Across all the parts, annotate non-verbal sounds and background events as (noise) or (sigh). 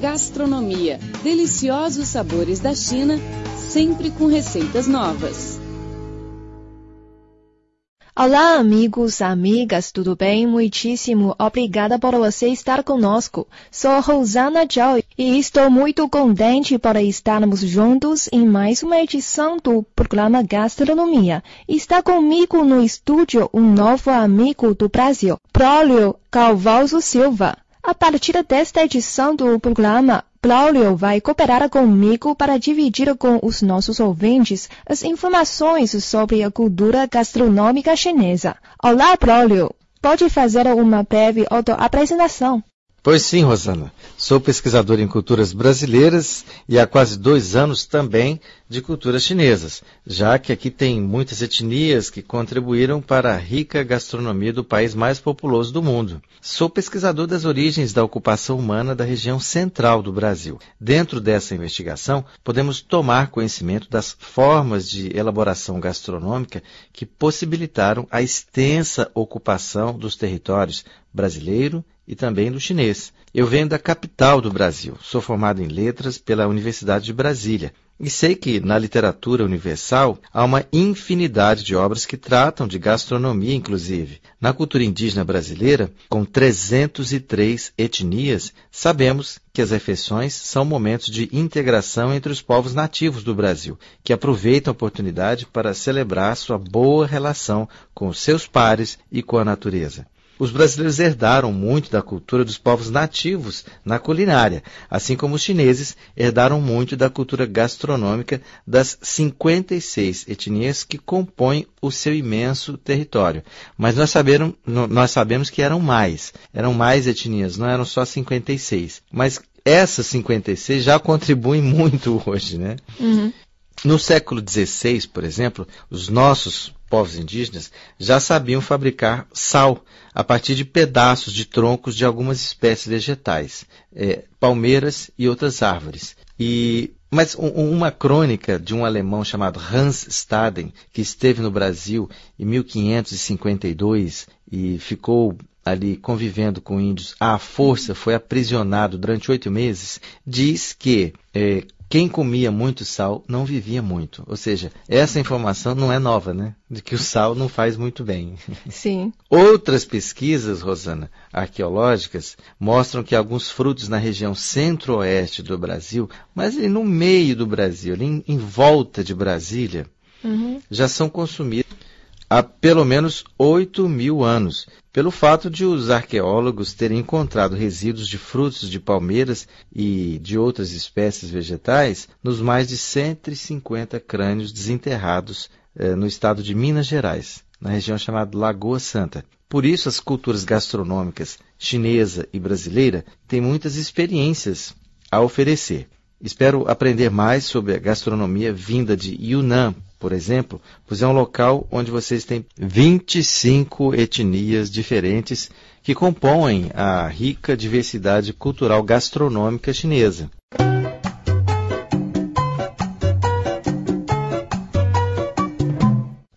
Gastronomia. Deliciosos sabores da China, sempre com receitas novas. Olá, amigos, amigas, tudo bem? Muitíssimo obrigada por você estar conosco. Sou Rosana Joy e estou muito contente por estarmos juntos em mais uma edição do programa Gastronomia. Está comigo no estúdio um novo amigo do Brasil, Prólio Calvalso Silva. A partir desta edição do programa, Braulio vai cooperar comigo para dividir com os nossos ouvintes as informações sobre a cultura gastronômica chinesa. Olá, Braulio! Pode fazer uma breve autoapresentação. Pois sim, Rosana. Sou pesquisador em culturas brasileiras e há quase dois anos também de culturas chinesas, já que aqui tem muitas etnias que contribuíram para a rica gastronomia do país mais populoso do mundo. Sou pesquisador das origens da ocupação humana da região central do Brasil. Dentro dessa investigação, podemos tomar conhecimento das formas de elaboração gastronômica que possibilitaram a extensa ocupação dos territórios brasileiro e também do chinês. Eu venho da capital do Brasil. Sou formado em letras pela Universidade de Brasília. E sei que na literatura universal há uma infinidade de obras que tratam de gastronomia, inclusive. Na cultura indígena brasileira, com 303 etnias, sabemos que as refeições são momentos de integração entre os povos nativos do Brasil, que aproveitam a oportunidade para celebrar sua boa relação com seus pares e com a natureza. Os brasileiros herdaram muito da cultura dos povos nativos na culinária, assim como os chineses herdaram muito da cultura gastronômica das 56 etnias que compõem o seu imenso território. Mas nós, sabemos, nós sabemos que eram mais, eram mais etnias, não eram só 56. Mas essas 56 já contribuem (laughs) muito hoje, né? Uhum. No século XVI, por exemplo, os nossos povos indígenas já sabiam fabricar sal a partir de pedaços de troncos de algumas espécies vegetais, é, palmeiras e outras árvores. E, mas um, uma crônica de um alemão chamado Hans Staden, que esteve no Brasil em 1552 e ficou ali convivendo com índios à força, foi aprisionado durante oito meses, diz que é, quem comia muito sal não vivia muito. Ou seja, essa informação não é nova, né? De que o sal não faz muito bem. Sim. Outras pesquisas, Rosana, arqueológicas, mostram que alguns frutos na região centro-oeste do Brasil, mas ali no meio do Brasil, em, em volta de Brasília, uhum. já são consumidos há pelo menos 8 mil anos, pelo fato de os arqueólogos terem encontrado resíduos de frutos de palmeiras e de outras espécies vegetais nos mais de 150 crânios desenterrados eh, no estado de Minas Gerais, na região chamada Lagoa Santa. Por isso, as culturas gastronômicas chinesa e brasileira têm muitas experiências a oferecer. Espero aprender mais sobre a gastronomia vinda de Yunnan, por exemplo, pois é um local onde vocês têm 25 etnias diferentes que compõem a rica diversidade cultural gastronômica chinesa.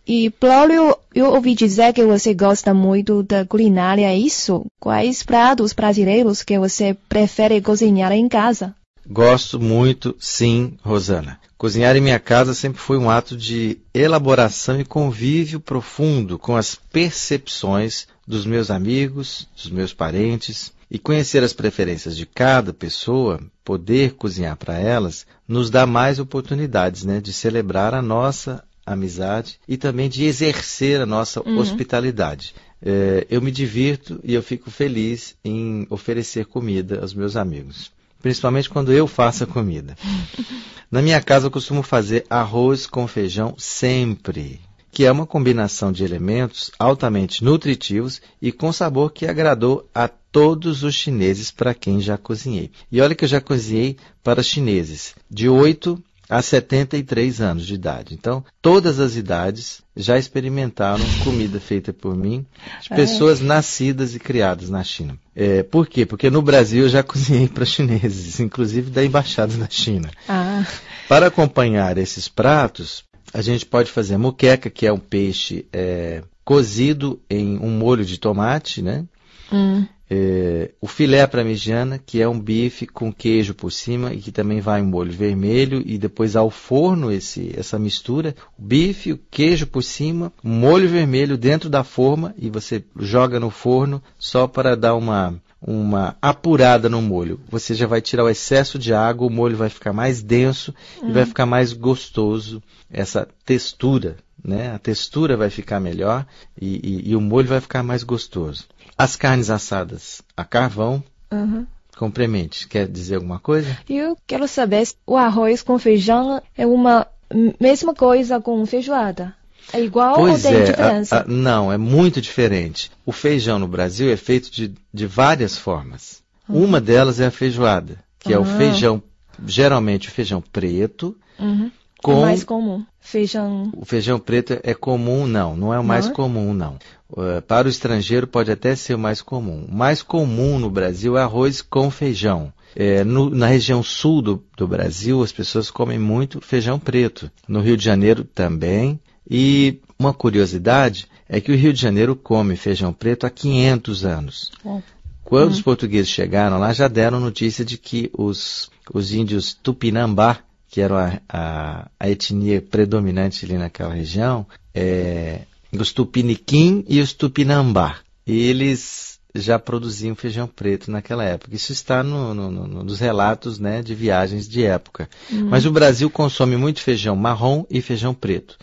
E, Braulio, eu ouvi dizer que você gosta muito da culinária, é isso? Quais pratos brasileiros que você prefere cozinhar em casa? Gosto muito, sim, Rosana. Cozinhar em minha casa sempre foi um ato de elaboração e convívio profundo com as percepções dos meus amigos, dos meus parentes, e conhecer as preferências de cada pessoa, poder cozinhar para elas, nos dá mais oportunidades né, de celebrar a nossa amizade e também de exercer a nossa uhum. hospitalidade. É, eu me divirto e eu fico feliz em oferecer comida aos meus amigos principalmente quando eu faço a comida. (laughs) Na minha casa eu costumo fazer arroz com feijão sempre, que é uma combinação de elementos altamente nutritivos e com sabor que agradou a todos os chineses para quem já cozinhei. E olha que eu já cozinhei para chineses de 8 a 73 anos de idade. Então, todas as idades já experimentaram comida feita por mim, de é. pessoas é. nascidas e criadas na China. É, por quê? Porque no Brasil eu já (laughs) cozinhei para chineses, inclusive da embaixada da China. Ah. Para acompanhar esses pratos, a gente pode fazer muqueca, que é um peixe é, cozido em um molho de tomate, né? Hum. É, o filé parmegiana, que é um bife com queijo por cima e que também vai em molho vermelho e depois ao forno esse, essa mistura, o bife, o queijo por cima, molho vermelho dentro da forma e você joga no forno só para dar uma uma apurada no molho. Você já vai tirar o excesso de água, o molho vai ficar mais denso e vai ficar mais gostoso essa textura, né? A textura vai ficar melhor e, e, e o molho vai ficar mais gostoso. As carnes assadas a carvão, Uhum. complemente. Quer dizer alguma coisa? Eu quero saber se o arroz com feijão é uma mesma coisa com feijoada. É igual ou tem é, diferença? a- a- não, é muito diferente. O feijão no Brasil é feito de, de várias formas. Uma delas é a feijoada, que é o feijão, geralmente o feijão preto, Uhum. Com É mais comum. Feijão. o feijão preto é comum, não, não é o mais Não é? comum, não. Uh, para o estrangeiro pode até ser o mais comum. O mais comum no Brasil é arroz com feijão. É, no- na região sul do, do Brasil, as pessoas comem muito feijão preto. No Rio de Janeiro também. E uma curiosidade é que o Rio de Janeiro come feijão preto há 500 anos. Bom. Quando os portugueses chegaram lá, já deram notícia de que os, os índios Tupinambá, que eram a, a, a etnia predominante ali naquela região, é, os Tupiniquim e os Tupinambá, eles já produziam feijão preto naquela época. Isso está no, no- no- nos relatos né, de viagens de época. Mas o Brasil consome muito feijão marrom e feijão preto.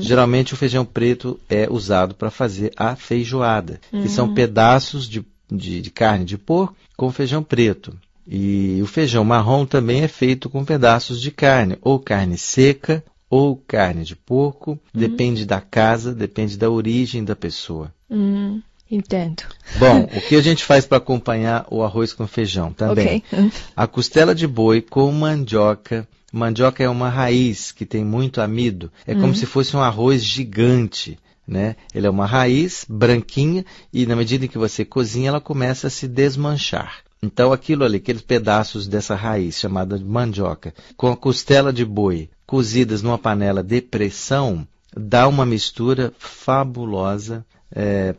Geralmente o feijão preto é usado para fazer a feijoada, que são pedaços de, de- de carne de porco com feijão preto. E o feijão marrom também é feito com pedaços de carne, ou carne seca, ou carne de porco, depende da casa, depende da origem da pessoa. Hum, entendo. Bom, (laughs) o que a gente faz para acompanhar o arroz com feijão também? Ok. Hum. A costela de boi com mandioca. Mandioca é uma raiz que tem muito amido. É como se fosse um arroz gigante. Né? Ele é uma raiz branquinha e na medida em que você cozinha, ela começa a se desmanchar. Então aquilo ali, aqueles pedaços dessa raiz chamada de mandioca, com a costela de boi cozidas numa panela de pressão, dá uma mistura fabulosa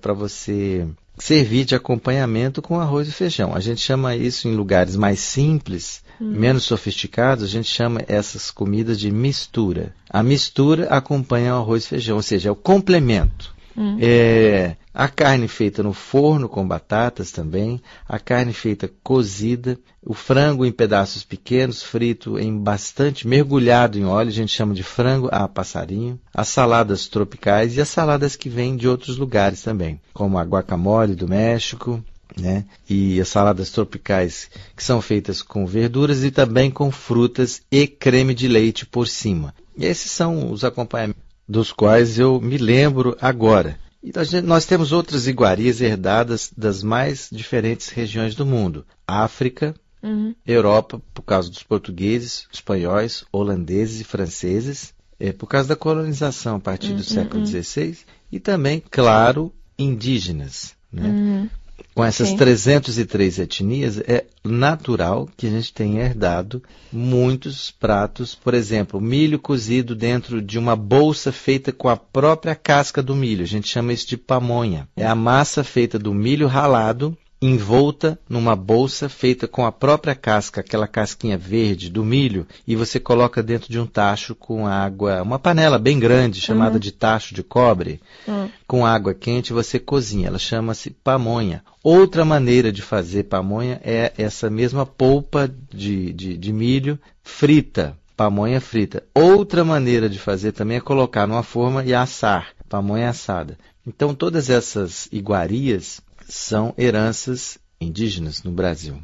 para você servir de acompanhamento com arroz e feijão. A gente chama isso em lugares mais simples, menos sofisticados, a gente chama essas comidas de mistura. A mistura acompanha o arroz e feijão, ou seja, é o complemento. É, a carne feita no forno com batatas também, a carne feita cozida, o frango em pedaços pequenos, frito em bastante, mergulhado em óleo, a gente chama de frango a passarinho, as saladas tropicais e as saladas que vêm de outros lugares também, como a guacamole do México, né? E as saladas tropicais que são feitas com verduras e também com frutas e creme de leite por cima. E esses são os acompanhamentos dos quais eu me lembro agora. E nós temos outras iguarias herdadas das mais diferentes regiões do mundo. África, Uhum. Europa, por causa dos portugueses, espanhóis, holandeses e franceses, é, por causa da colonização a partir do século XVI, e também, claro, indígenas. Né? Uhum. Com essas Sim. 303 etnias, é natural que a gente tenha herdado muitos pratos, por exemplo, milho cozido dentro de uma bolsa feita com a própria casca do milho. A gente chama isso de pamonha. É a massa feita do milho ralado, envolta numa bolsa feita com a própria casca, aquela casquinha verde do milho, e você coloca dentro de um tacho com água, uma panela bem grande chamada de tacho de cobre Hum. com água quente você cozinha. Ela chama-se pamonha. Outra maneira de fazer pamonha é essa mesma polpa de, de, de milho frita. Pamonha frita. Outra maneira de fazer também é colocar numa forma e assar. Pamonha assada. Então todas essas iguarias são heranças indígenas no Brasil.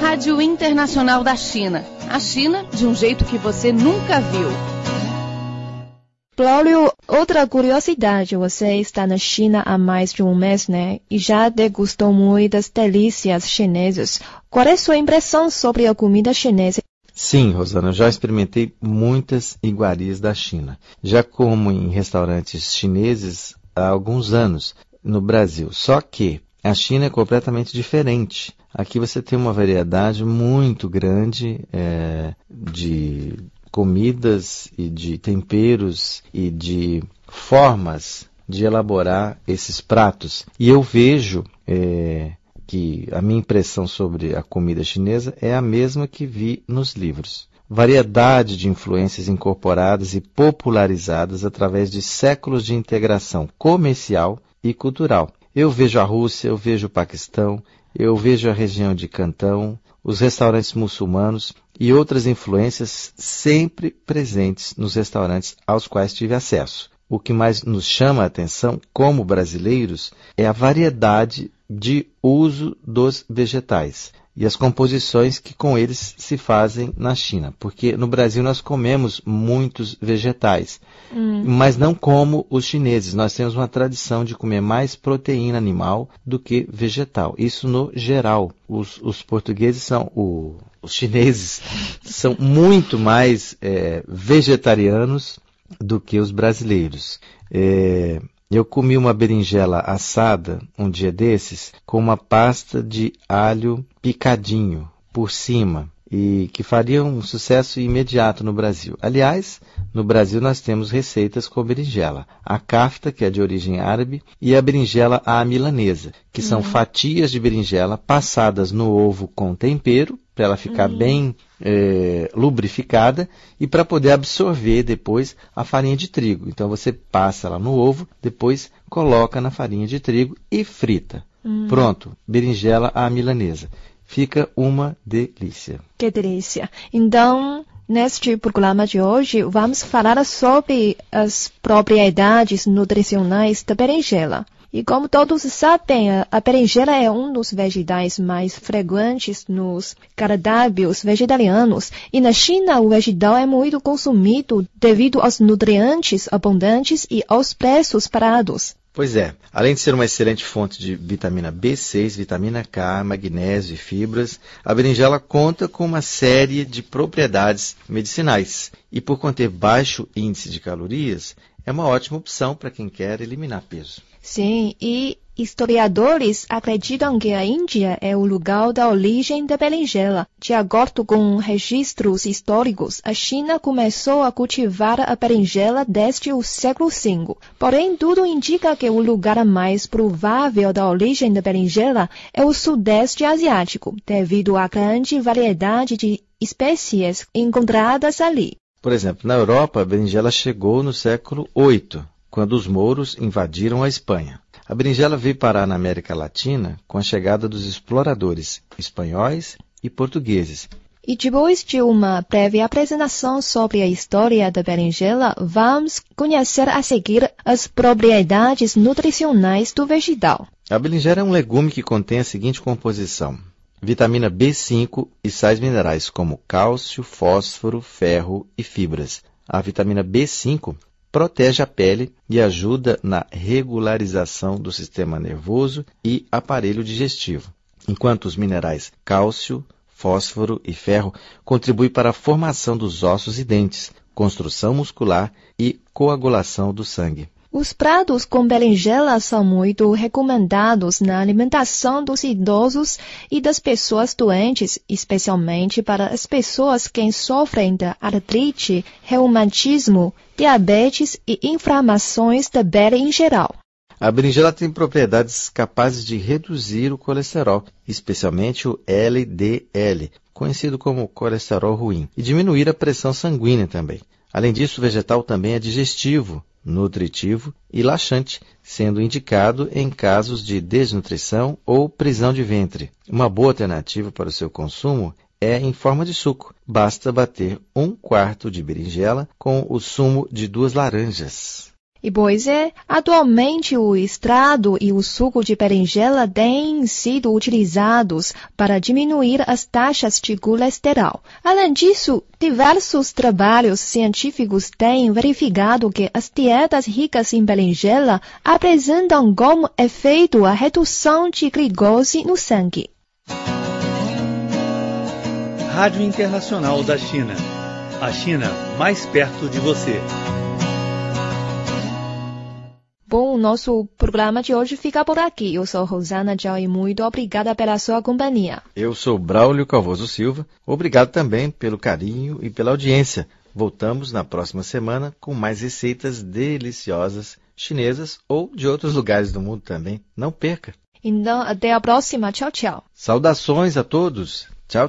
Rádio Internacional da China. A China de um jeito que você nunca viu. Glório, outra curiosidade, você está na China há mais de um mês, né? E já degustou muitas delícias chinesas. Qual é a sua impressão sobre a comida chinesa? Sim, Rosana, eu já experimentei muitas iguarias da China. Já como em restaurantes chineses há alguns anos no Brasil. Só que a China é completamente diferente. Aqui você tem uma variedade muito grande é, de comidas e de temperos e de formas de elaborar esses pratos. E eu vejo é, que a minha impressão sobre a comida chinesa é a mesma que vi nos livros. Variedade de influências incorporadas e popularizadas através de séculos de integração comercial e cultural. Eu vejo a Rússia, eu vejo o Paquistão, eu vejo a região de Cantão, os restaurantes muçulmanos e outras influências sempre presentes nos restaurantes aos quais tive acesso. O que mais nos chama a atenção como brasileiros é a variedade de uso dos vegetais e as composições que com eles se fazem na China, porque no Brasil nós comemos muitos vegetais, hum. mas não como os chineses. Nós temos uma tradição de comer mais proteína animal do que vegetal. Isso no geral. Os, os portugueses são, o, os chineses (laughs) são muito mais é, vegetarianos do que os brasileiros. É, eu comi uma berinjela assada um dia desses com uma pasta de alho picadinho por cima e que faria um sucesso imediato no Brasil. Aliás, no Brasil nós temos receitas com berinjela. A kafta, que é de origem árabe, e a berinjela à milanesa, que são uhum. fatias de berinjela passadas no ovo com tempero, para ela ficar uhum. bem é, lubrificada e para poder absorver depois a farinha de trigo. Então você passa ela no ovo, depois coloca na farinha de trigo e frita. Hum. Pronto, berinjela à milanesa. Fica uma delícia. Que delícia. Então, neste programa de hoje, vamos falar sobre as propriedades nutricionais da berinjela. E como todos sabem, a berinjela é um dos vegetais mais frequentes nos cardápios vegetarianos. E na China, o vegetal é muito consumido devido aos nutrientes abundantes e aos preços baratos. Pois é, além de ser uma excelente fonte de vitamina B6, vitamina K, magnésio e fibras, a berinjela conta com uma série de propriedades medicinais. E por conter baixo índice de calorias, é uma ótima opção para quem quer eliminar peso. Sim, e historiadores acreditam que a Índia é o lugar da origem da berinjela. De acordo com registros históricos, a China começou a cultivar a berinjela desde o século V. Porém, tudo indica que o lugar mais provável da origem da berinjela é o Sudeste Asiático, devido à grande variedade de espécies encontradas ali. Por exemplo, na Europa, a berinjela chegou no século VIII quando os mouros invadiram a Espanha. A berinjela veio parar na América Latina com a chegada dos exploradores espanhóis e portugueses. E depois de uma breve apresentação sobre a história da berinjela, vamos conhecer a seguir as propriedades nutricionais do vegetal. A berinjela é um legume que contém a seguinte composição: vitamina B5 e sais minerais como cálcio, fósforo, ferro e fibras. A vitamina B5 protege a pele e ajuda na regularização do sistema nervoso e aparelho digestivo, enquanto os minerais cálcio, fósforo e ferro contribuem para a formação dos ossos e dentes, construção muscular e coagulação do sangue. Os pratos com berinjela são muito recomendados na alimentação dos idosos e das pessoas doentes, especialmente para as pessoas que sofrem de artrite, reumatismo, diabetes e inflamações da pele em geral. A berinjela tem propriedades capazes de reduzir o colesterol, especialmente o LDL, conhecido como colesterol ruim, e diminuir a pressão sanguínea também. Além disso, o vegetal também é digestivo, nutritivo e laxante, sendo indicado em casos de desnutrição ou prisão de ventre. Uma boa alternativa para o seu consumo é em forma de suco. Basta bater um quarto de berinjela com o sumo de duas laranjas. E pois é, atualmente o extrato e o suco de berinjela têm sido utilizados para diminuir as taxas de colesterol. Além disso, diversos trabalhos científicos têm verificado que as dietas ricas em berinjela apresentam como efeito a redução de glicose no sangue. Rádio Internacional da China. A China mais perto de você. Bom, o nosso programa de hoje fica por aqui. Eu sou Rosana Tchau e muito obrigada pela sua companhia. Eu sou Braulio Calvoso Silva. Obrigado também pelo carinho e pela audiência. Voltamos na próxima semana com mais receitas deliciosas chinesas ou de outros lugares do mundo também. Não perca! Então, até a próxima. Tchau, tchau. Saudações a todos! Tchau, tchau!